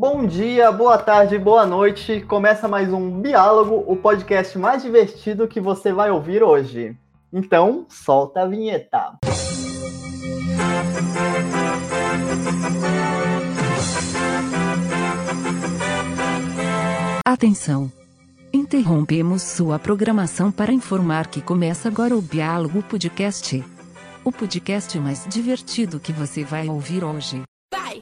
Bom dia, boa tarde, boa noite. Começa mais um Biálogo, o podcast mais divertido que você vai ouvir hoje. Então, solta a vinheta. Atenção! Interrompemos sua programação para informar que começa agora o Biálogo Podcast. O podcast mais divertido que você vai ouvir hoje. Vai!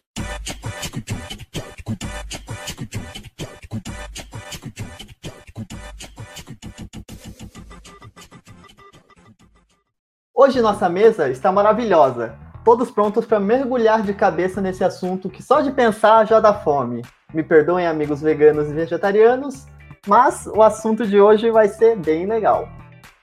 Hoje nossa mesa está maravilhosa. Todos prontos para mergulhar de cabeça nesse assunto que só de pensar já dá fome. Me perdoem, amigos veganos e vegetarianos, mas o assunto de hoje vai ser bem legal.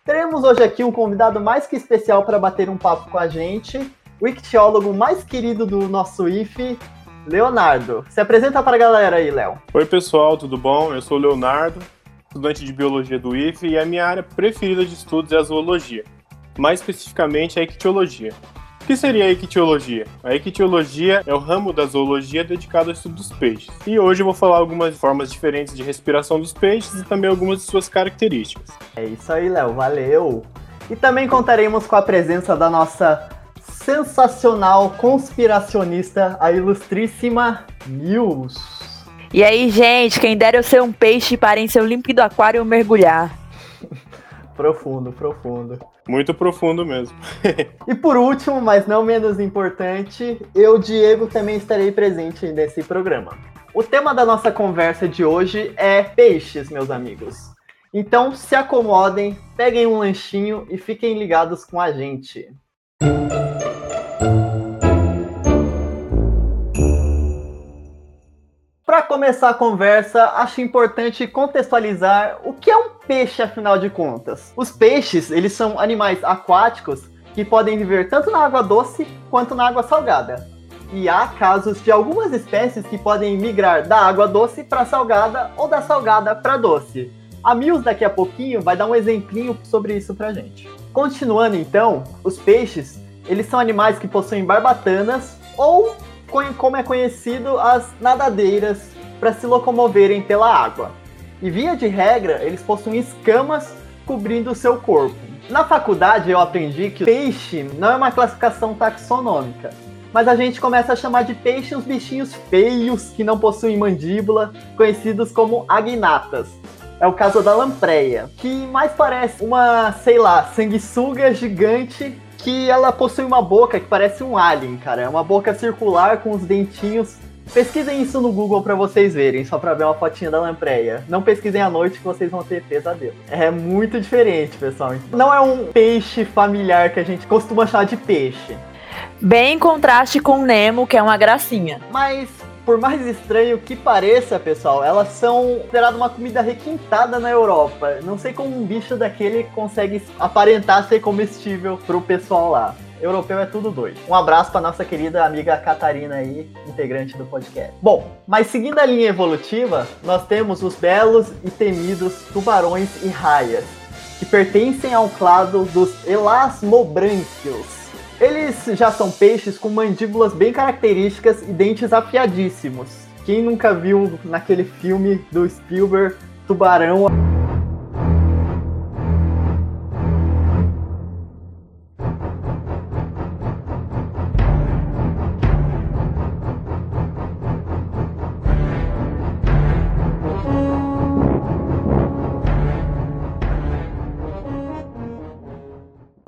Teremos hoje aqui um convidado mais que especial para bater um papo com a gente, o ictiólogo mais querido do nosso IFE, Leonardo. Se apresenta para a galera aí, Léo. Oi, pessoal, tudo bom? Eu sou o Leonardo, estudante de biologia do IFE e a minha área preferida de estudos é a zoologia, mais especificamente a ictiologia. O que seria a ictiologia? A ictiologia é o ramo da zoologia dedicado ao estudo dos peixes. E hoje eu vou falar algumas formas diferentes de respiração dos peixes e também algumas de suas características. É isso aí, Léo, valeu! E também contaremos com a presença da nossa sensacional conspiracionista, a ilustríssima Nils. E aí, gente, quem dera eu ser um peixe para em seu límpido aquário mergulhar. Profundo, profundo. Muito profundo mesmo. e por último, mas não menos importante, eu, Diego, também estarei presente nesse programa. O tema da nossa conversa de hoje é peixes, meus amigos. Então se acomodem, peguem um lanchinho e fiquem ligados com a gente. Para começar a conversa, acho importante contextualizar o que é um peixe, afinal de contas. Os peixes, eles são animais aquáticos que podem viver tanto na água doce quanto na água salgada. E há casos de algumas espécies que podem migrar da água doce para salgada ou da salgada para doce. A Mills daqui a pouquinho vai dar um exemplinho sobre isso pra gente. Continuando então, os peixes, eles são animais que possuem barbatanas ou como é conhecido, as nadadeiras para se locomoverem pela água. E via de regra, eles possuem escamas cobrindo o seu corpo. Na faculdade eu aprendi que peixe não é uma classificação taxonômica, mas a gente começa a chamar de peixe os bichinhos feios que não possuem mandíbula, conhecidos como agnatas. É o caso da lampreia, que mais parece uma, sei lá, sanguessuga gigante que ela possui uma boca que parece um alien, cara. É uma boca circular com os dentinhos. Pesquisem isso no Google para vocês verem, só para ver uma fotinha da lampreia. Não pesquisem à noite que vocês vão ter pesadelo. É muito diferente, pessoal. Não é um peixe familiar que a gente costuma chamar de peixe. Bem em contraste com o Nemo, que é uma gracinha. Mas por mais estranho que pareça, pessoal, elas são consideradas uma comida requintada na Europa. Não sei como um bicho daquele consegue aparentar ser comestível pro pessoal lá. Europeu é tudo doido. Um abraço para nossa querida amiga Catarina aí, integrante do podcast. Bom, mas seguindo a linha evolutiva, nós temos os belos e temidos tubarões e raias, que pertencem ao clado dos elasmobrânquios eles já são peixes com mandíbulas bem características e dentes afiadíssimos. Quem nunca viu naquele filme do Spielberg, Tubarão?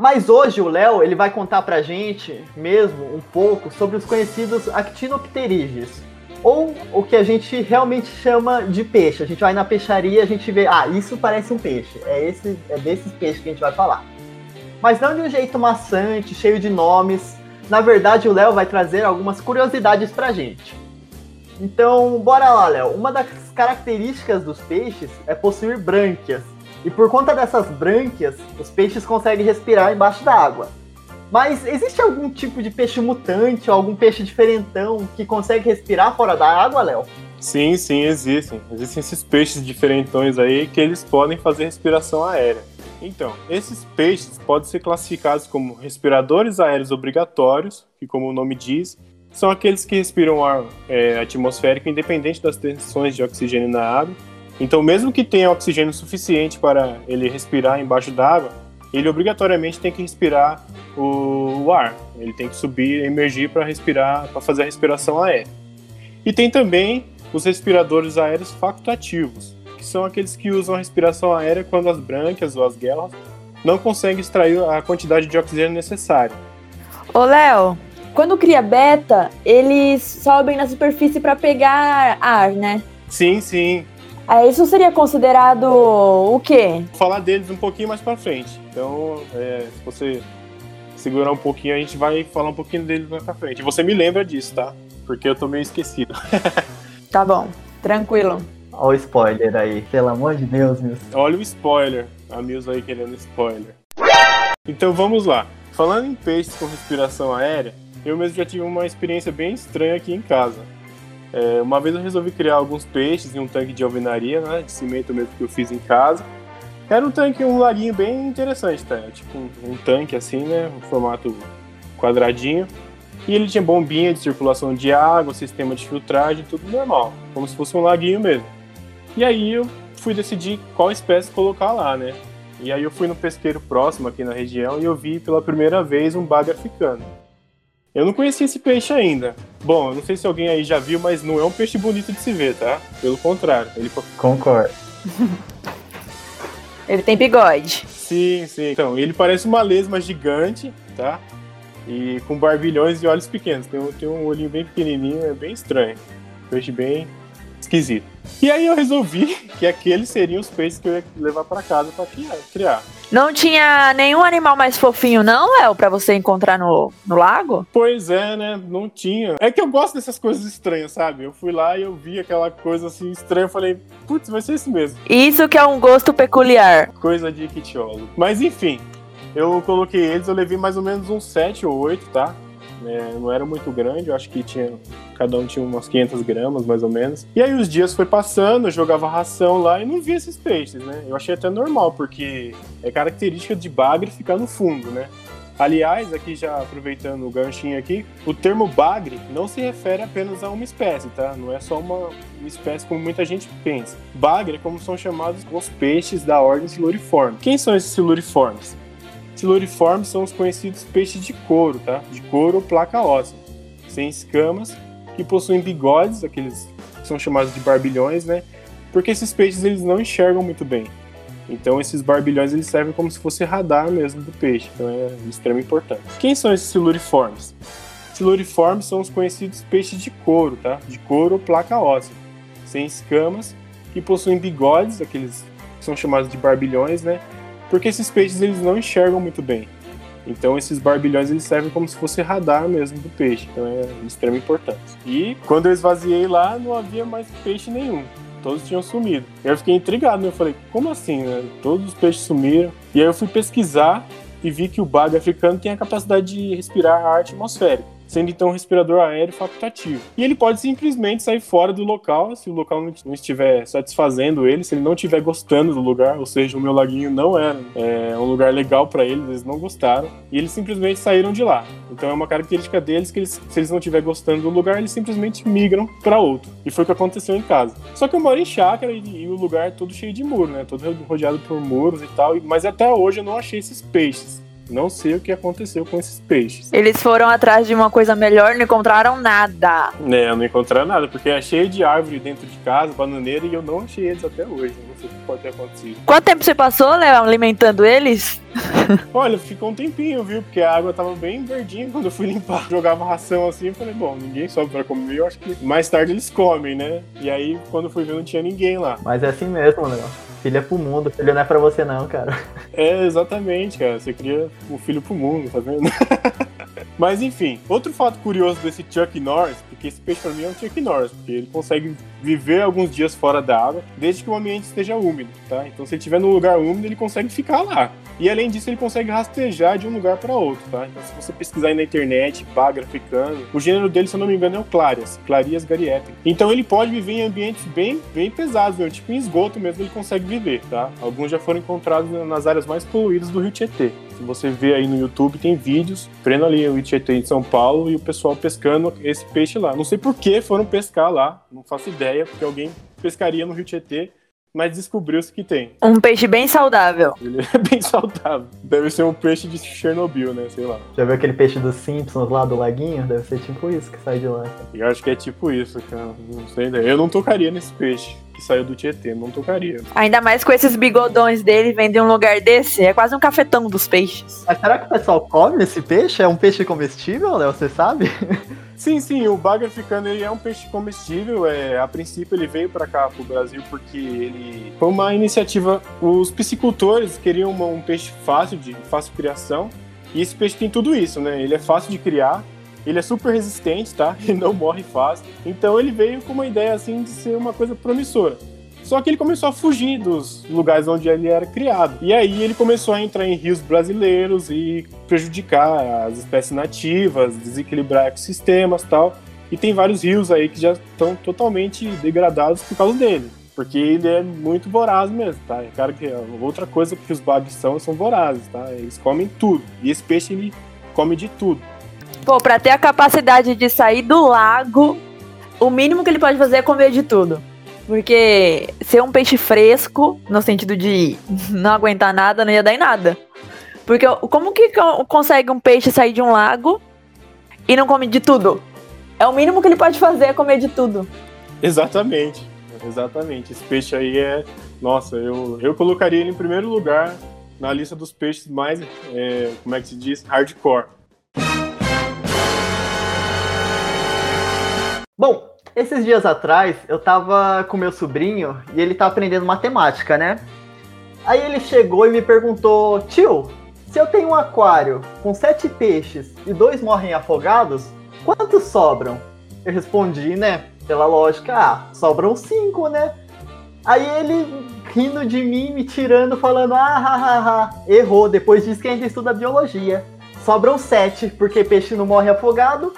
Mas hoje o Léo ele vai contar pra gente mesmo um pouco sobre os conhecidos actinopterídeos, ou o que a gente realmente chama de peixe. A gente vai na peixaria, a gente vê, ah, isso parece um peixe. É esse, é desses peixes que a gente vai falar. Mas não de um jeito maçante, cheio de nomes. Na verdade, o Léo vai trazer algumas curiosidades pra gente. Então, bora lá, Léo. Uma das características dos peixes é possuir brânquias, e por conta dessas brânquias, os peixes conseguem respirar embaixo da água. Mas existe algum tipo de peixe mutante ou algum peixe diferentão que consegue respirar fora da água, Léo? Sim, sim, existem. Existem esses peixes diferentões aí que eles podem fazer respiração aérea. Então, esses peixes podem ser classificados como respiradores aéreos obrigatórios, que como o nome diz, são aqueles que respiram ar é, atmosférico independente das tensões de oxigênio na água. Então, mesmo que tenha oxigênio suficiente para ele respirar embaixo d'água, ele obrigatoriamente tem que respirar o, o ar. Ele tem que subir, emergir para respirar, para fazer a respiração aérea. E tem também os respiradores aéreos facultativos, que são aqueles que usam a respiração aérea quando as brânquias ou as guerras não conseguem extrair a quantidade de oxigênio necessária. Ô, Léo, quando cria beta, eles sobem na superfície para pegar ar, né? Sim, sim. Aí isso seria considerado o quê? Vou falar deles um pouquinho mais para frente. Então, é, se você segurar um pouquinho, a gente vai falar um pouquinho deles mais pra frente. E você me lembra disso, tá? Porque eu tô meio esquecido. Tá bom, tranquilo. Olha o spoiler aí. Pelo amor de Deus, meu. Olha o spoiler. A Mills aí querendo spoiler. Então vamos lá. Falando em peixes com respiração aérea, eu mesmo já tive uma experiência bem estranha aqui em casa. É, uma vez eu resolvi criar alguns peixes em um tanque de alvenaria, né, de cimento mesmo que eu fiz em casa. Era um tanque, um laguinho bem interessante, tá? Tipo um, um tanque assim, né, um formato quadradinho. E ele tinha bombinha de circulação de água, sistema de filtragem, tudo normal, como se fosse um laguinho mesmo. E aí eu fui decidir qual espécie colocar lá, né? E aí eu fui no pesqueiro próximo aqui na região e eu vi pela primeira vez um baga africano. Eu não conhecia esse peixe ainda. Bom, eu não sei se alguém aí já viu, mas não é um peixe bonito de se ver, tá? Pelo contrário. Ele... Concordo. Ele tem bigode. Sim, sim. Então, ele parece uma lesma gigante, tá? E com barbilhões e olhos pequenos. Tem um, tem um olhinho bem pequenininho, é bem estranho. Peixe bem esquisito. E aí eu resolvi que aqueles seriam os peixes que eu ia levar para casa para criar. Não tinha nenhum animal mais fofinho, não, Léo, para você encontrar no, no lago? Pois é, né? Não tinha. É que eu gosto dessas coisas estranhas, sabe? Eu fui lá e eu vi aquela coisa assim estranha, eu falei, putz, vai ser isso mesmo. Isso que é um gosto peculiar. Coisa de ictiólogo. Mas enfim, eu coloquei eles, eu levei mais ou menos uns 7 ou 8, tá? É, não era muito grande, eu acho que tinha cada um tinha umas 500 gramas, mais ou menos. E aí os dias foi passando, eu jogava ração lá e não via esses peixes, né? Eu achei até normal, porque é característica de bagre ficar no fundo, né? Aliás, aqui já aproveitando o ganchinho aqui, o termo bagre não se refere apenas a uma espécie, tá? Não é só uma, uma espécie como muita gente pensa. Bagre é como são chamados os peixes da ordem siluriforme. Quem são esses siluriformes? Siluriformes são os conhecidos peixes de couro, tá? De couro ou placa óssea, sem escamas que possuem bigodes, aqueles que são chamados de barbilhões, né? Porque esses peixes eles não enxergam muito bem. Então esses barbilhões eles servem como se fosse radar mesmo do peixe, então é de importância. Quem são esses siluriformes? Siluriformes são os conhecidos peixes de couro, tá? De couro ou placa óssea, sem escamas, que possuem bigodes, aqueles que são chamados de barbilhões, né? Porque esses peixes eles não enxergam muito bem. Então esses barbilhões eles servem como se fosse radar mesmo do peixe, então é de extrema importância. E quando eu esvaziei lá, não havia mais peixe nenhum. Todos tinham sumido. Eu fiquei intrigado, né? Eu falei, como assim, né? Todos os peixes sumiram. E aí eu fui pesquisar e vi que o baga africano tem a capacidade de respirar ar atmosférico sendo então um respirador aéreo facultativo. E ele pode simplesmente sair fora do local, se o local não estiver satisfazendo ele, se ele não estiver gostando do lugar, ou seja, o meu laguinho não era é, um lugar legal para eles, eles não gostaram, e eles simplesmente saíram de lá. Então é uma característica deles que eles, se eles não estiverem gostando do lugar, eles simplesmente migram para outro. E foi o que aconteceu em casa. Só que eu moro em chácara e, e o lugar é todo cheio de muro, né? Todo rodeado por muros e tal, mas até hoje eu não achei esses peixes. Não sei o que aconteceu com esses peixes. Eles foram atrás de uma coisa melhor e não encontraram nada. É, não encontraram nada, porque é cheio de árvore dentro de casa, bananeira, e eu não achei eles até hoje. Não sei o que pode ter acontecido. Quanto tempo você passou, Léo, alimentando eles? Olha, ficou um tempinho, viu? Porque a água tava bem verdinha quando eu fui limpar. Jogava ração assim, eu falei, bom, ninguém sobe pra comer, eu acho que mais tarde eles comem, né? E aí, quando eu fui ver, não tinha ninguém lá. Mas é assim mesmo, Léo. Filho é pro mundo, filho não é pra você não, cara. É, exatamente, cara. Você cria o filho pro mundo, tá vendo? Mas enfim, outro fato curioso desse Chuck Norris, porque esse peixe pra mim é um Chuck Norris, porque ele consegue viver alguns dias fora da água, desde que o ambiente esteja úmido, tá? Então se ele estiver num lugar úmido, ele consegue ficar lá. E além disso, ele consegue rastejar de um lugar para outro, tá? Então se você pesquisar aí na internet, baga africano, o gênero dele, se eu não me engano, é o Clarias, Clarias garietem. Então ele pode viver em ambientes bem, bem pesados, tipo em esgoto mesmo ele consegue viver, tá? Alguns já foram encontrados nas áreas mais poluídas do Rio Tietê. Se você vê aí no YouTube, tem vídeos, prendo ali o Tietê em São Paulo e o pessoal pescando esse peixe lá. Não sei por que foram pescar lá, não faço ideia, porque alguém pescaria no Rio Tietê mas descobriu-se que tem. Um peixe bem saudável. Ele é bem saudável. Deve ser um peixe de Chernobyl, né? Sei lá. Já viu aquele peixe dos Simpsons lá do laguinho? Deve ser tipo isso que sai de lá. Eu acho que é tipo isso, cara. Não sei. Eu não tocaria nesse peixe que saiu do Tietê, não tocaria. Ainda mais com esses bigodões dele vender um lugar desse, é quase um cafetão dos peixes. Mas será que o pessoal come esse peixe? É um peixe comestível, Léo? Você sabe? Sim, sim, o bagre africano ele é um peixe comestível. É, a princípio ele veio para cá, pro Brasil, porque ele foi uma iniciativa. Os piscicultores queriam uma, um peixe fácil de fácil criação. E esse peixe tem tudo isso, né? Ele é fácil de criar, ele é super resistente, tá? Ele não morre fácil. Então ele veio com uma ideia assim de ser uma coisa promissora. Só que ele começou a fugir dos lugares onde ele era criado. E aí ele começou a entrar em rios brasileiros e prejudicar as espécies nativas, desequilibrar ecossistemas tal. E tem vários rios aí que já estão totalmente degradados por causa dele. Porque ele é muito voraz mesmo, tá? É claro que é outra coisa que os bagres são, são vorazes, tá? Eles comem tudo. E esse peixe, ele come de tudo. Pô, pra ter a capacidade de sair do lago, o mínimo que ele pode fazer é comer de tudo. Porque ser um peixe fresco, no sentido de não aguentar nada, não ia dar em nada. Porque como que consegue um peixe sair de um lago e não come de tudo? É o mínimo que ele pode fazer é comer de tudo. Exatamente. Exatamente. Esse peixe aí é. Nossa, eu, eu colocaria ele em primeiro lugar na lista dos peixes mais. É, como é que se diz? Hardcore. Bom, esses dias atrás eu tava com meu sobrinho e ele tá aprendendo matemática, né? Aí ele chegou e me perguntou: Tio, se eu tenho um aquário com sete peixes e dois morrem afogados, quantos sobram? Eu respondi, né? Pela lógica, ah, sobram cinco, né? Aí ele rindo de mim, me tirando, falando: ah, ha, ha, ha. errou. Depois diz que ainda estuda biologia. Sobram sete, porque peixe não morre afogado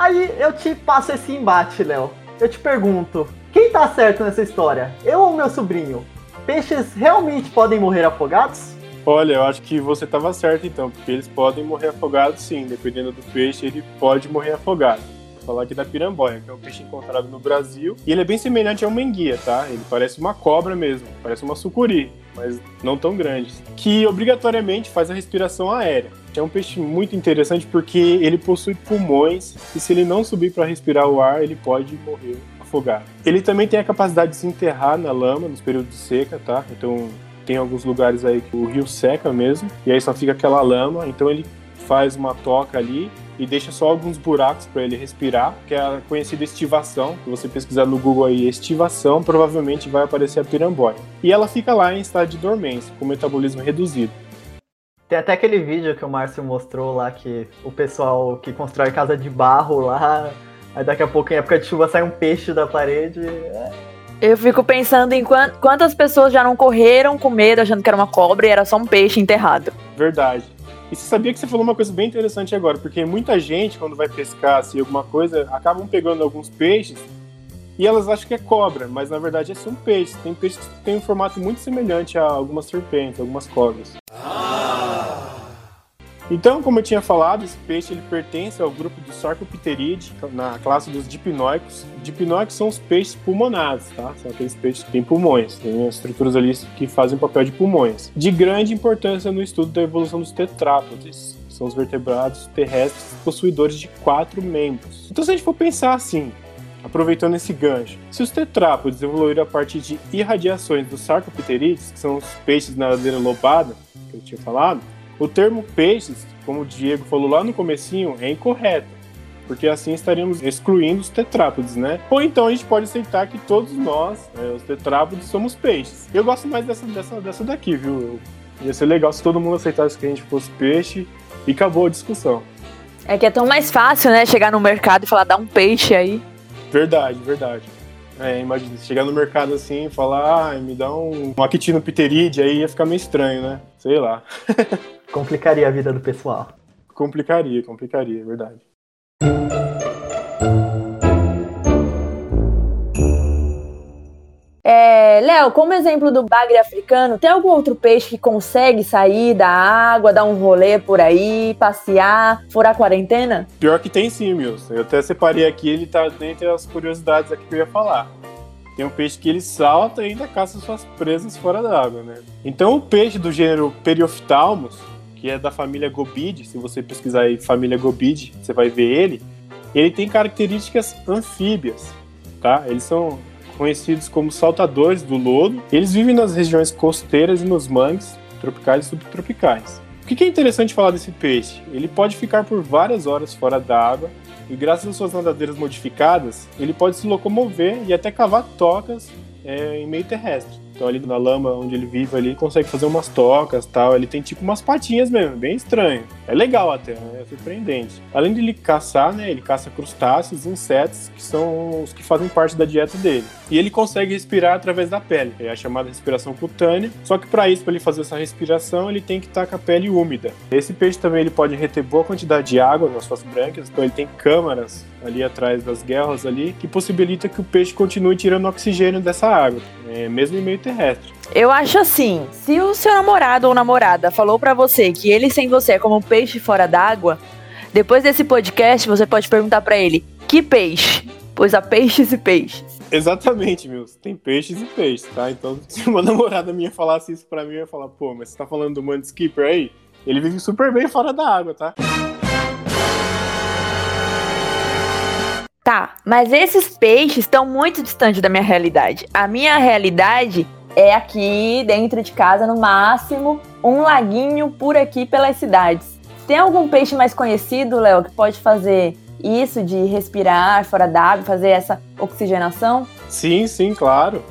Aí eu te passo esse embate, Léo. Eu te pergunto, quem tá certo nessa história? Eu ou meu sobrinho? Peixes realmente podem morrer afogados? Olha, eu acho que você estava certo então, porque eles podem morrer afogados sim, dependendo do peixe, ele pode morrer afogado. Vou falar aqui da piramboia, que é um peixe encontrado no Brasil, e ele é bem semelhante ao menguia, tá? Ele parece uma cobra mesmo, parece uma sucuri, mas não tão grande, que obrigatoriamente faz a respiração aérea. É um peixe muito interessante porque ele possui pulmões e se ele não subir para respirar o ar, ele pode morrer afogado. Ele também tem a capacidade de se enterrar na lama nos períodos de seca, tá? Então tem alguns lugares aí que o rio seca mesmo e aí só fica aquela lama, então ele faz uma toca ali e deixa só alguns buracos para ele respirar, que é a conhecida estivação. Se você pesquisar no Google aí estivação, provavelmente vai aparecer a piramboia. E ela fica lá em estado de dormência, com metabolismo reduzido. Tem até aquele vídeo que o Márcio mostrou lá que o pessoal que constrói casa de barro lá, aí daqui a pouco em época de chuva sai um peixe da parede. É... Eu fico pensando em quantas pessoas já não correram com medo achando que era uma cobra e era só um peixe enterrado. Verdade. E você sabia que você falou uma coisa bem interessante agora, porque muita gente, quando vai pescar assim, alguma coisa, acabam pegando alguns peixes e elas acham que é cobra, mas na verdade é só um peixe. Tem peixes que têm um formato muito semelhante a algumas serpentes, algumas cobras. Então, como eu tinha falado, esse peixe ele pertence ao grupo dos Sarcopteridae, na classe dos dipnóicos. Dipnóicos são os peixes pulmonares, tá? São aqueles peixes que têm pulmões, têm estruturas ali que fazem o papel de pulmões. De grande importância no estudo da evolução dos tetrápodes, que são os vertebrados terrestres possuidores de quatro membros. Então, se a gente for pensar assim, aproveitando esse gancho, se os tetrápodes evoluíram a partir de irradiações dos Sarcopterides, que são os peixes na ladeira lobada, que eu tinha falado, o termo peixes, como o Diego falou lá no comecinho, é incorreto, porque assim estaríamos excluindo os tetrápodes, né? Ou então a gente pode aceitar que todos nós, é, os tetrápodes, somos peixes. Eu gosto mais dessa, dessa, dessa daqui, viu? Ia ser legal se todo mundo aceitasse que a gente fosse peixe e acabou a discussão. É que é tão mais fácil, né? Chegar no mercado e falar, dá um peixe aí. Verdade, verdade. É, imagina, chegar no mercado assim e falar, ah, me dá um, um Actino pteride, aí ia ficar meio estranho, né? Sei lá. Complicaria a vida do pessoal. Complicaria, complicaria, é verdade. É, Léo, como exemplo do bagre africano, tem algum outro peixe que consegue sair da água, dar um rolê por aí, passear, furar a quarentena? Pior que tem sim, Milson. Eu até separei aqui, ele tá dentre as curiosidades aqui que eu ia falar. Tem um peixe que ele salta e ainda caça suas presas fora da água, né? Então o peixe do gênero Periophthalmus, que é da família Gobide, se você pesquisar aí família Gobide, você vai ver ele, ele tem características anfíbias, tá? Eles são conhecidos como saltadores do lodo. Eles vivem nas regiões costeiras e nos mangues tropicais e subtropicais. O que é interessante falar desse peixe? Ele pode ficar por várias horas fora da água e, graças às suas nadadeiras modificadas, ele pode se locomover e até cavar tocas é, em meio terrestre. Então ali na lama onde ele vive ali, consegue fazer umas tocas tal. Ele tem tipo umas patinhas mesmo, bem estranho. É legal até, né? é surpreendente. Além de ele caçar, né? Ele caça crustáceos, insetos, que são os que fazem parte da dieta dele. E ele consegue respirar através da pele. É a chamada respiração cutânea. Só que para isso, para ele fazer essa respiração, ele tem que estar com a pele úmida. Esse peixe também ele pode reter boa quantidade de água nas suas brânquias, então ele tem câmaras ali atrás das guerras ali que possibilita que o peixe continue tirando oxigênio dessa água, é, mesmo em meio terrestre. Eu acho assim, se o seu namorado ou namorada falou para você que ele sem você é como um peixe fora d'água, depois desse podcast você pode perguntar para ele: "Que peixe?" Pois há peixes e peixes. Exatamente, meu. Tem peixes e peixes, tá? Então, se uma namorada minha falasse isso pra mim, eu ia falar, pô, mas você tá falando do Mand Skipper aí? Ele vive super bem fora da água, tá? Tá, mas esses peixes estão muito distantes da minha realidade. A minha realidade é aqui dentro de casa, no máximo, um laguinho por aqui pelas cidades. Tem algum peixe mais conhecido, Léo, que pode fazer isso de respirar fora d'água, fazer essa oxigenação? Sim, sim, claro.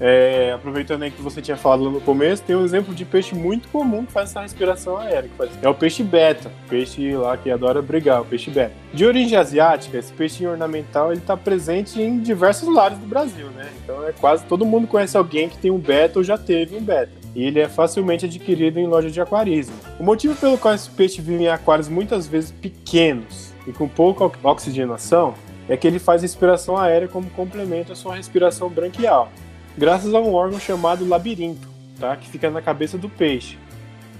É, aproveitando aí que você tinha falado no começo, tem um exemplo de peixe muito comum que faz essa respiração aérea. É o peixe beta, peixe lá que adora brigar, o peixe beta. De origem asiática, esse peixe ornamental ele está presente em diversos lares do Brasil, né? Então é quase todo mundo conhece alguém que tem um beta ou já teve um beta. E ele é facilmente adquirido em lojas de aquarismo. O motivo pelo qual esse peixe vive em aquários muitas vezes pequenos e com pouca oxigenação é que ele faz respiração aérea como complemento à sua respiração branquial graças a um órgão chamado labirinto, tá? que fica na cabeça do peixe,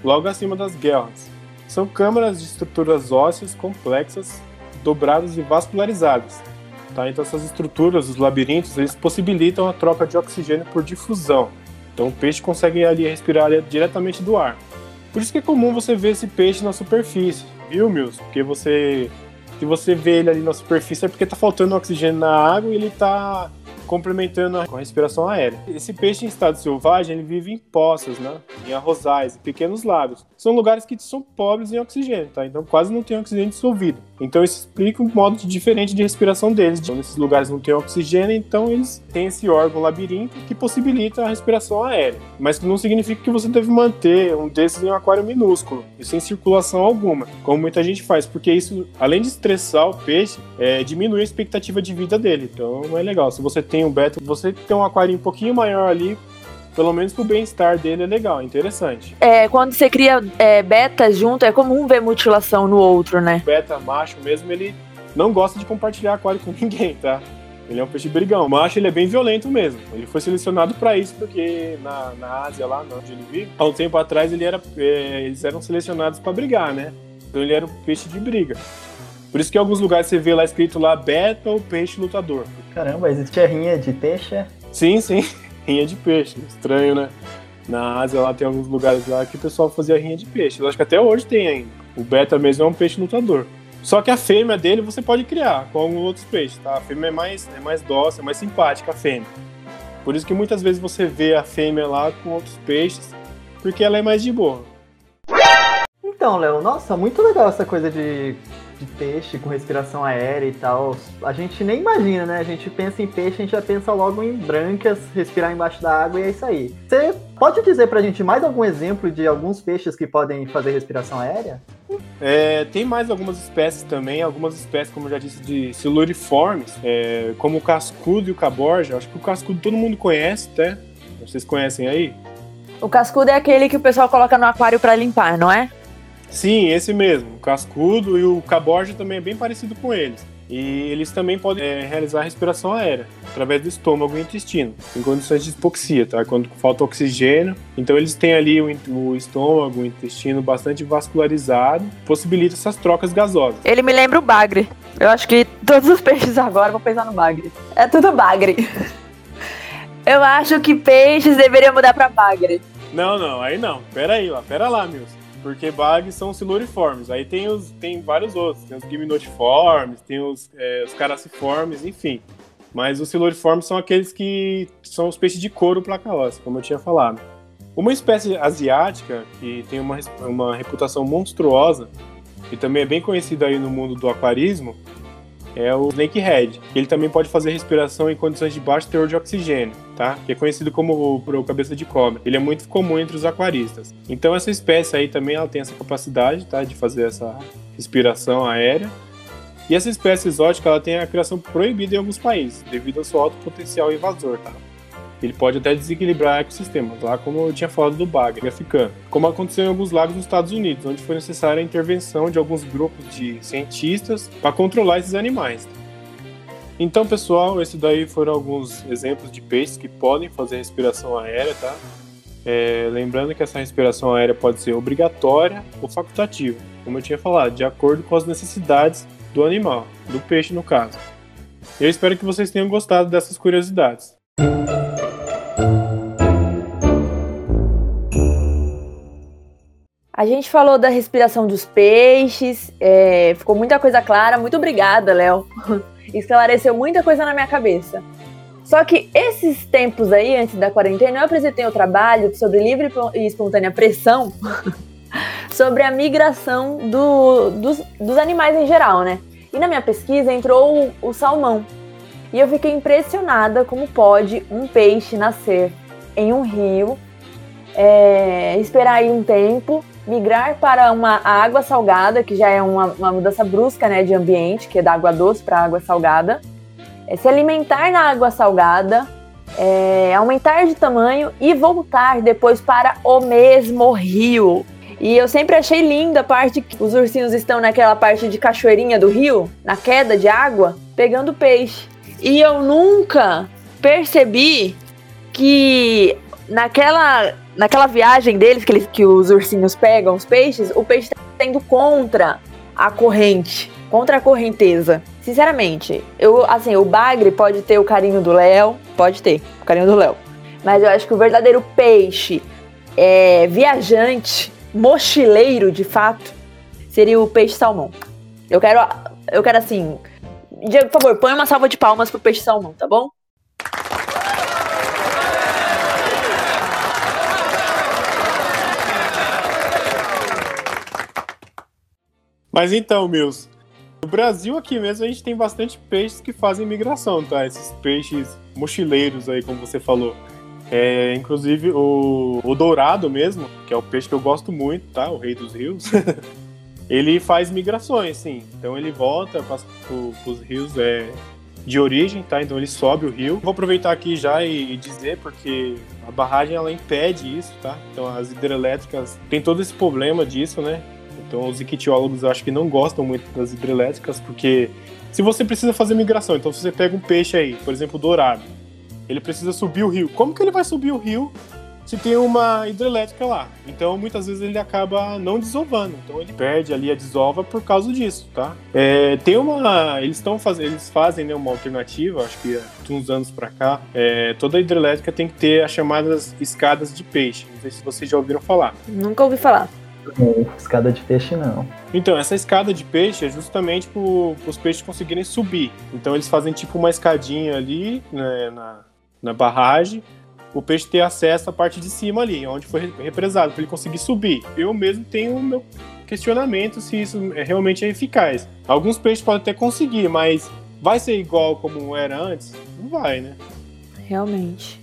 logo acima das guerras. São câmaras de estruturas ósseas complexas, dobradas e vascularizadas. Tá? Então essas estruturas, os labirintos, eles possibilitam a troca de oxigênio por difusão. Então o peixe consegue ali respirar diretamente do ar. Por isso que é comum você ver esse peixe na superfície, viu, Mills? Porque você se você vê ele ali na superfície é porque está faltando oxigênio na água e ele está complementando com a respiração aérea. Esse peixe em estado selvagem ele vive em poças, né? em arrozais, em pequenos lagos. São lugares que são pobres em oxigênio, tá? então quase não tem oxigênio dissolvido. Então isso explica um modo diferente de respiração deles. Então, nesses lugares não tem oxigênio, então eles têm esse órgão labirinto que possibilita a respiração aérea. Mas não significa que você deve manter um desses em um aquário minúsculo e sem circulação alguma, como muita gente faz, porque isso, além de estressar o peixe, é, diminui a expectativa de vida dele. Então não é legal. Se você tem um beta, você tem um aquário um pouquinho maior ali, pelo menos pro bem-estar dele é legal, é interessante. É, quando você cria é, betas junto, é comum ver mutilação no outro, né? O beta macho mesmo, ele não gosta de compartilhar aquário com ninguém, tá? Ele é um peixe brigão. O macho ele é bem violento mesmo. Ele foi selecionado para isso porque na, na Ásia, lá onde ele vive, há um tempo atrás ele era, é, eles eram selecionados para brigar, né? Então ele era um peixe de briga. Por isso que em alguns lugares você vê lá escrito lá beta ou peixe lutador. Caramba, existe a rinha de peixe? Sim, sim. rinha de peixe. Estranho, né? Na Ásia lá tem alguns lugares lá que o pessoal fazia rinha de peixe. Eu acho que até hoje tem ainda. O beta mesmo é um peixe lutador. Só que a fêmea dele você pode criar com alguns outros peixes, tá? A fêmea é mais, é mais dócil, é mais simpática a fêmea. Por isso que muitas vezes você vê a fêmea lá com outros peixes, porque ela é mais de boa. Então, Léo, nossa, muito legal essa coisa de de peixe com respiração aérea e tal. A gente nem imagina, né? A gente pensa em peixe, a gente já pensa logo em brancas, respirar embaixo da água e é isso aí. Você pode dizer pra gente mais algum exemplo de alguns peixes que podem fazer respiração aérea? É, tem mais algumas espécies também, algumas espécies, como eu já disse, de siluriformes, é, como o cascudo e o caborja. Acho que o cascudo todo mundo conhece, até. Vocês conhecem aí? O cascudo é aquele que o pessoal coloca no aquário para limpar, não é? Sim, esse mesmo. O cascudo e o caborja também é bem parecido com eles. E eles também podem é, realizar respiração aérea através do estômago e intestino, em condições de hipoxia, tá? Quando falta oxigênio. Então eles têm ali o, o estômago, o intestino bastante vascularizado, possibilita essas trocas gasosas. Ele me lembra o bagre. Eu acho que todos os peixes agora vão pensar no bagre. É tudo bagre. Eu acho que peixes deveriam mudar para bagre. Não, não, aí não. Pera aí lá, pera lá, Milson. Porque bugs são siluriformes. Aí tem, os, tem vários outros. Tem os gimnotiformes, tem os, é, os caraciformes, enfim. Mas os siluriformes são aqueles que são os peixes de couro placa-óssea, como eu tinha falado. Uma espécie asiática que tem uma, uma reputação monstruosa e também é bem conhecida aí no mundo do aquarismo é o snakehead. Ele também pode fazer respiração em condições de baixo teor de oxigênio, tá? Que é conhecido como o, cabeça de cobra. Ele é muito comum entre os aquaristas. Então essa espécie aí também ela tem essa capacidade, tá? De fazer essa respiração aérea. E essa espécie exótica ela tem a criação proibida em alguns países, devido ao seu alto potencial invasor, tá? Ele pode até desequilibrar ecossistemas, lá como eu tinha falado do bagre africano, como aconteceu em alguns lagos nos Estados Unidos, onde foi necessária a intervenção de alguns grupos de cientistas para controlar esses animais. Então, pessoal, esses daí foram alguns exemplos de peixes que podem fazer respiração aérea, tá? É, lembrando que essa respiração aérea pode ser obrigatória ou facultativa, como eu tinha falado, de acordo com as necessidades do animal, do peixe no caso. Eu espero que vocês tenham gostado dessas curiosidades. A gente falou da respiração dos peixes, é, ficou muita coisa clara. Muito obrigada, Léo. Esclareceu muita coisa na minha cabeça. Só que esses tempos aí, antes da quarentena, eu apresentei o um trabalho sobre livre e espontânea pressão sobre a migração do, dos, dos, animais em geral, né? E na minha pesquisa entrou o, o salmão. E eu fiquei impressionada como pode um peixe nascer em um rio, é, esperar aí um tempo migrar para uma água salgada, que já é uma, uma mudança brusca né, de ambiente, que é da água doce para água salgada, é se alimentar na água salgada, é, aumentar de tamanho e voltar depois para o mesmo rio. E eu sempre achei linda a parte que os ursinhos estão naquela parte de cachoeirinha do rio, na queda de água, pegando peixe. E eu nunca percebi que naquela naquela viagem deles, que, eles, que os ursinhos pegam os peixes, o peixe tá indo contra a corrente, contra a correnteza. Sinceramente, eu, assim, o bagre pode ter o carinho do Léo, pode ter o carinho do Léo. Mas eu acho que o verdadeiro peixe é, viajante, mochileiro de fato, seria o peixe salmão. Eu quero, eu quero assim, Diego, por favor, põe uma salva de palmas pro peixe salmão, tá bom? Mas então, Mills, no Brasil aqui mesmo a gente tem bastante peixes que fazem migração, tá? Esses peixes mochileiros aí, como você falou. É, inclusive o, o dourado mesmo, que é o peixe que eu gosto muito, tá? O rei dos rios. ele faz migrações, sim. Então ele volta para os rios é, de origem, tá? Então ele sobe o rio. Vou aproveitar aqui já e, e, dizer porque a barragem ela impede isso, tá? Então as hidrelétricas tem todo esse problema disso, né? Então os ictiólogos eu acho que não gostam muito das hidrelétricas, porque se você precisa fazer migração, então se você pega um peixe aí, por exemplo, dourado, ele precisa subir o rio. Como que ele vai subir o rio se tem uma hidrelétrica lá? Então muitas vezes ele acaba não desovando, então ele perde ali a desova por causa disso, tá? É, tem uma, eles estão fazendo, eles fazem né, uma alternativa, acho que de uns anos para cá, é, toda hidrelétrica tem que ter as chamadas escadas de peixe. Não sei se vocês já ouviram falar. Nunca ouvi falar. Escada de peixe não. Então, essa escada de peixe é justamente para os peixes conseguirem subir. Então, eles fazem tipo uma escadinha ali né, na, na barragem, o peixe ter acesso à parte de cima ali, onde foi represado, para ele conseguir subir. Eu mesmo tenho o meu questionamento se isso é realmente é eficaz. Alguns peixes podem até conseguir, mas vai ser igual como era antes? Não vai, né? Realmente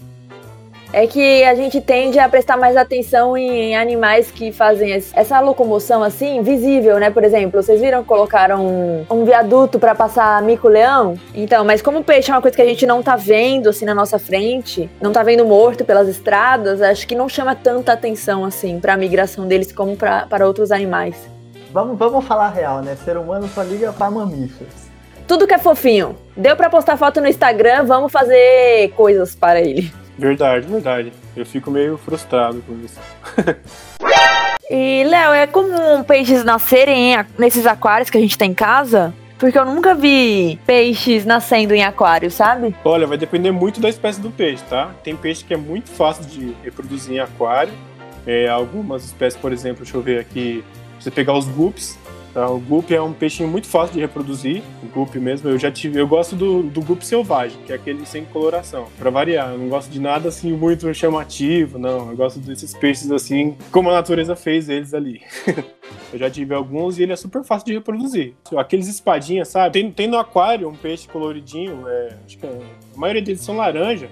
é que a gente tende a prestar mais atenção em, animais que fazem essa locomoção assim, visível, né? Por exemplo, vocês viram que colocaram um, um viaduto para passar mico-leão? Então, mas como o peixe é uma coisa que a gente não tá vendo assim na nossa frente, não tá vendo morto pelas estradas, acho que não chama tanta atenção assim para a migração deles como pra, para outros animais. Vamos, vamos falar real, né? Ser humano só liga para mamíferos. tudo que é fofinho. Deu pra postar foto no Instagram, vamos fazer coisas para ele. Verdade, verdade. Eu fico meio frustrado com isso. E, Léo, é comum peixes nascerem nesses aquários que a gente tem em casa? Porque eu nunca vi peixes nascendo em aquário, sabe? Olha, vai depender muito da espécie do peixe, tá? Tem peixe que é muito fácil de reproduzir em aquário. É, algumas espécies, por exemplo, deixa eu ver aqui, você pegar os guppies, tá? O guppy é um peixinho muito fácil de reproduzir, o guppy mesmo. Eu já tive, eu gosto do, do guppy selvagem, que é aquele sem coloração, Pra variar. Eu não gosto de nada assim muito chamativo, não. Eu gosto desses peixes assim, como a natureza fez eles ali. Eu já tive alguns e ele é super fácil de reproduzir. Aqueles espadinhas, sabe? Tem, tem no aquário um peixe coloridinho, é, acho que é- a maioria deles são laranja,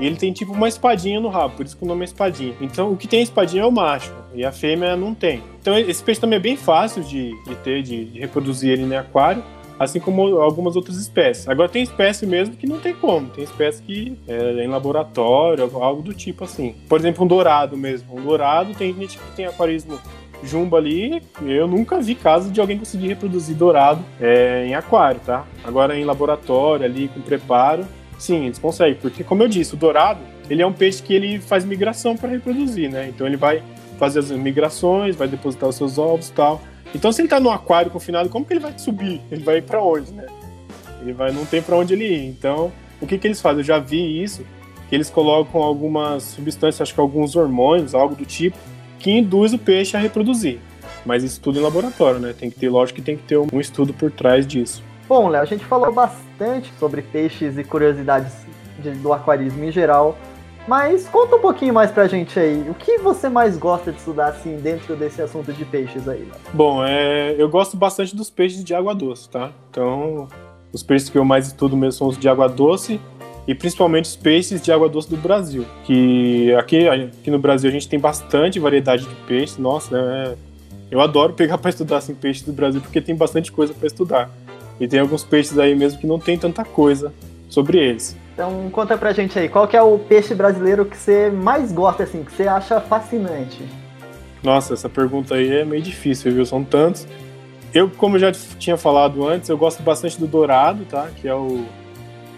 e ele tem tipo uma espadinha no rabo, por isso que o nome é espadinha. Então o que tem espadinha é o macho, e a fêmea não tem. Então esse peixe também é bem fácil de, de ter, de, de reproduzir ele no aquário. Assim como algumas outras espécies. Agora tem espécie mesmo que não tem como. Tem espécie que é em laboratório, algo do tipo assim. Por exemplo, um dourado mesmo. Um dourado tem gente que tem aquarismo jumbo ali, eu nunca vi caso de alguém conseguir reproduzir dourado é, em aquário, tá? Agora em laboratório ali com preparo, sim, eles conseguem, porque como eu disse, o dourado, ele é um peixe que ele faz migração para reproduzir, né? Então ele vai fazer as migrações, vai depositar os seus ovos e tal. Então se ele tá no aquário confinado, como que ele vai subir? Ele vai para onde, né? Ele vai não tem para onde ele ir. Então, o que que eles fazem? Eu já vi isso, que eles colocam algumas substâncias, acho que alguns hormônios, algo do tipo, que induz o peixe a reproduzir. Mas isso tudo em laboratório, né? Tem que ter, lógico que tem que ter um estudo por trás disso. Bom, Léo, a gente falou bastante sobre peixes e curiosidades de- do aquarismo em geral. Mas conta um pouquinho mais pra gente aí. O que você mais gosta de estudar assim dentro desse assunto de peixes aí, Léo? Bom, é, eu gosto bastante dos peixes de água doce, tá? Então, os peixes que eu mais estudo mesmo são os de água doce e principalmente os peixes de água doce do Brasil. Que aqui, aqui no Brasil a gente tem bastante variedade de peixes. Nossa, é, eu adoro pegar para estudar assim, peixes do Brasil porque tem bastante coisa para estudar. E tem alguns peixes aí mesmo que não tem tanta coisa sobre eles. Então conta pra gente aí, qual que é o peixe brasileiro que você mais gosta, assim, que você acha fascinante? Nossa, essa pergunta aí é meio difícil, viu? São tantos. Eu, como eu já tinha falado antes, eu gosto bastante do dourado, tá? Que é o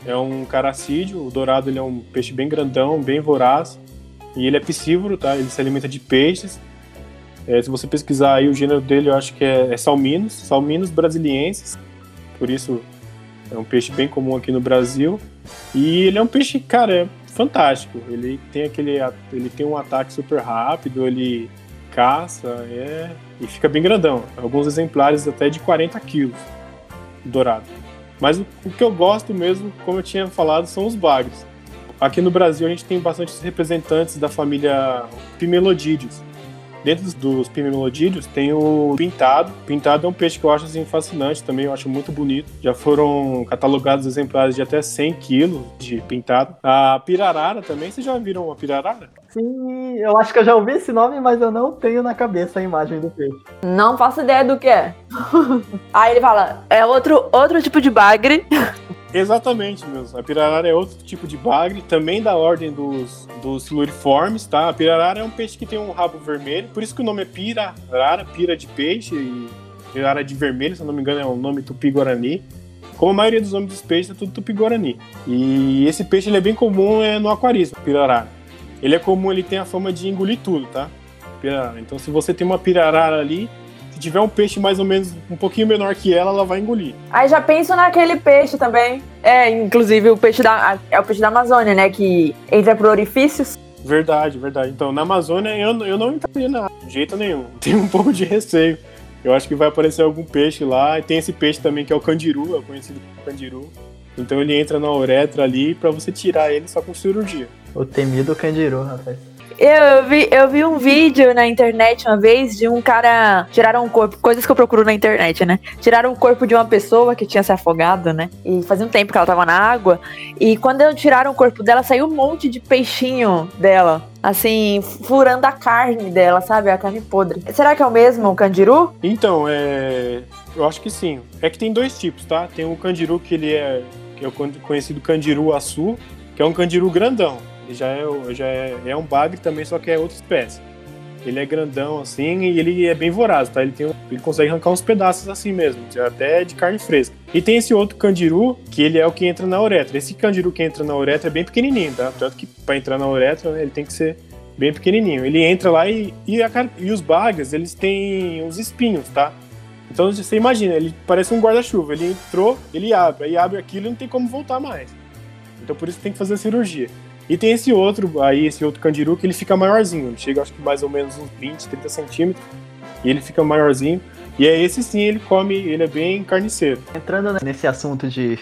é um caracídeo. O dourado ele é um peixe bem grandão, bem voraz. E ele é piscívoro, tá? Ele se alimenta de peixes. É, se você pesquisar aí o gênero dele, eu acho que é, é salminos, salminos brasilienses. Por isso é um peixe bem comum aqui no Brasil. E ele é um peixe, cara, é fantástico. Ele tem aquele, ele tem um ataque super rápido, ele caça, é e fica bem grandão. Alguns exemplares até de 40 quilos dourado. Mas o, o que eu gosto mesmo, como eu tinha falado, são os bagres. Aqui no Brasil a gente tem bastantes representantes da família Pimelodídeos. Dentro dos- pimelodídeos tem o pintado. Pintado é um peixe que eu acho assim, fascinante também, eu acho muito bonito. Já foram catalogados exemplares de até 100 quilos de pintado. A pirarara também, vocês já viram a pirarara? Sim, eu acho que eu já ouvi esse nome, mas eu não tenho na cabeça a imagem do peixe. Não faço ideia do que é. Aí ele fala, é outro, outro tipo de bagre. Exatamente, meus. A pirarara é outro tipo de bagre, também da ordem dos, dos siluriformes, tá? A pirarara é um peixe que tem um rabo vermelho, por isso que o nome é pirarara, pira de peixe, e pirarara de vermelho, se eu não me engano é um nome tupi-guarani. Como a maioria dos nomes dos peixes é tudo tupi-guarani. E esse peixe ele é bem comum é, no aquarismo, pirarara. Ele é comum, ele tem a fama de engolir tudo, tá? Pirarara. Então se você tem uma pirarara ali, tiver um peixe mais ou menos um pouquinho menor que ela, ela vai engolir. Aí já penso naquele peixe também. É, inclusive o peixe da. É o peixe da Amazônia, né? Que entra por orifícios. Verdade, verdade. Então, na Amazônia eu, eu não entraria na de jeito nenhum. Tenho um pouco de receio. Eu acho que vai aparecer algum peixe lá. E tem esse peixe também que é o candiru, é o conhecido como candiru. Então ele entra na uretra ali pra você tirar ele só com cirurgia. O temido candiru, rapaz. Eu vi, eu vi um vídeo na internet uma vez de um cara. Tiraram um corpo. Coisas que eu procuro na internet, né? Tiraram o corpo de uma pessoa que tinha se afogado, né? E fazia um tempo que ela tava na água. E quando tiraram o corpo dela, saiu um monte de peixinho dela. Assim, furando a carne dela, sabe? A carne podre. Será que é o mesmo, o candiru? Então, é. Eu acho que sim. É que tem dois tipos, tá? Tem o candiru que ele é. que é o con- conhecido candiru açu, que é um candiru grandão. Já é, já é, é um bagre também, só que é outra espécie. Ele é grandão assim e ele é bem voraz, tá? Ele, tem, ele consegue arrancar uns pedaços assim mesmo, até de carne fresca. E tem esse outro candiru, que ele é o que entra na uretra. Esse candiru que entra na uretra é bem pequenininho, tá? Tanto que para entrar na uretra, né, ele tem que ser bem pequenininho. Ele entra lá e, e, a, e os bagres, eles têm os espinhos, tá? Então você imagina, ele parece um guarda-chuva. Ele entrou, ele abre, aí abre aquilo e não tem como voltar mais. Então por isso tem que fazer a cirurgia. E tem esse outro aí, esse outro candiru, que ele fica maiorzinho. Ele chega, acho que mais ou menos uns 20, 30 centímetros. E ele fica maiorzinho. E é esse sim, ele come, ele é bem carniceiro. Entrando nesse assunto de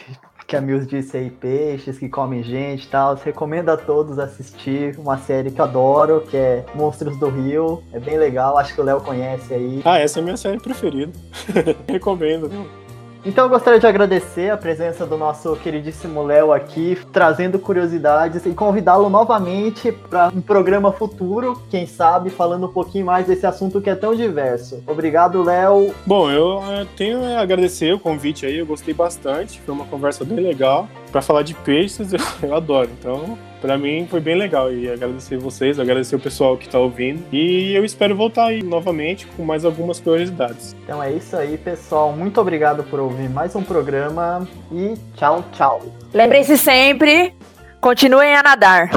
que a Mills disse aí, peixes que comem gente e tal, recomendo a todos assistir uma série que eu adoro, que é Monstros do Rio. É bem legal, acho que o Léo conhece aí. Ah, essa é a minha série preferida. recomendo, viu? Então eu gostaria de agradecer a presença do nosso queridíssimo Léo aqui, trazendo curiosidades e convidá-lo novamente para um programa futuro, quem sabe, falando um pouquinho mais desse assunto que é tão diverso. Obrigado, Léo. Bom, eu eh, tenho a agradecer o convite aí, eu gostei bastante, foi uma conversa bem legal. Para falar de peixes, eu, eu adoro, então para mim foi bem legal e agradecer vocês, agradecer o pessoal que tá ouvindo e eu espero voltar aí novamente com mais algumas curiosidades. Então é isso aí, pessoal. Muito obrigado por ouvir mais um programa e tchau, tchau. Lembrem-se sempre, continuem a nadar.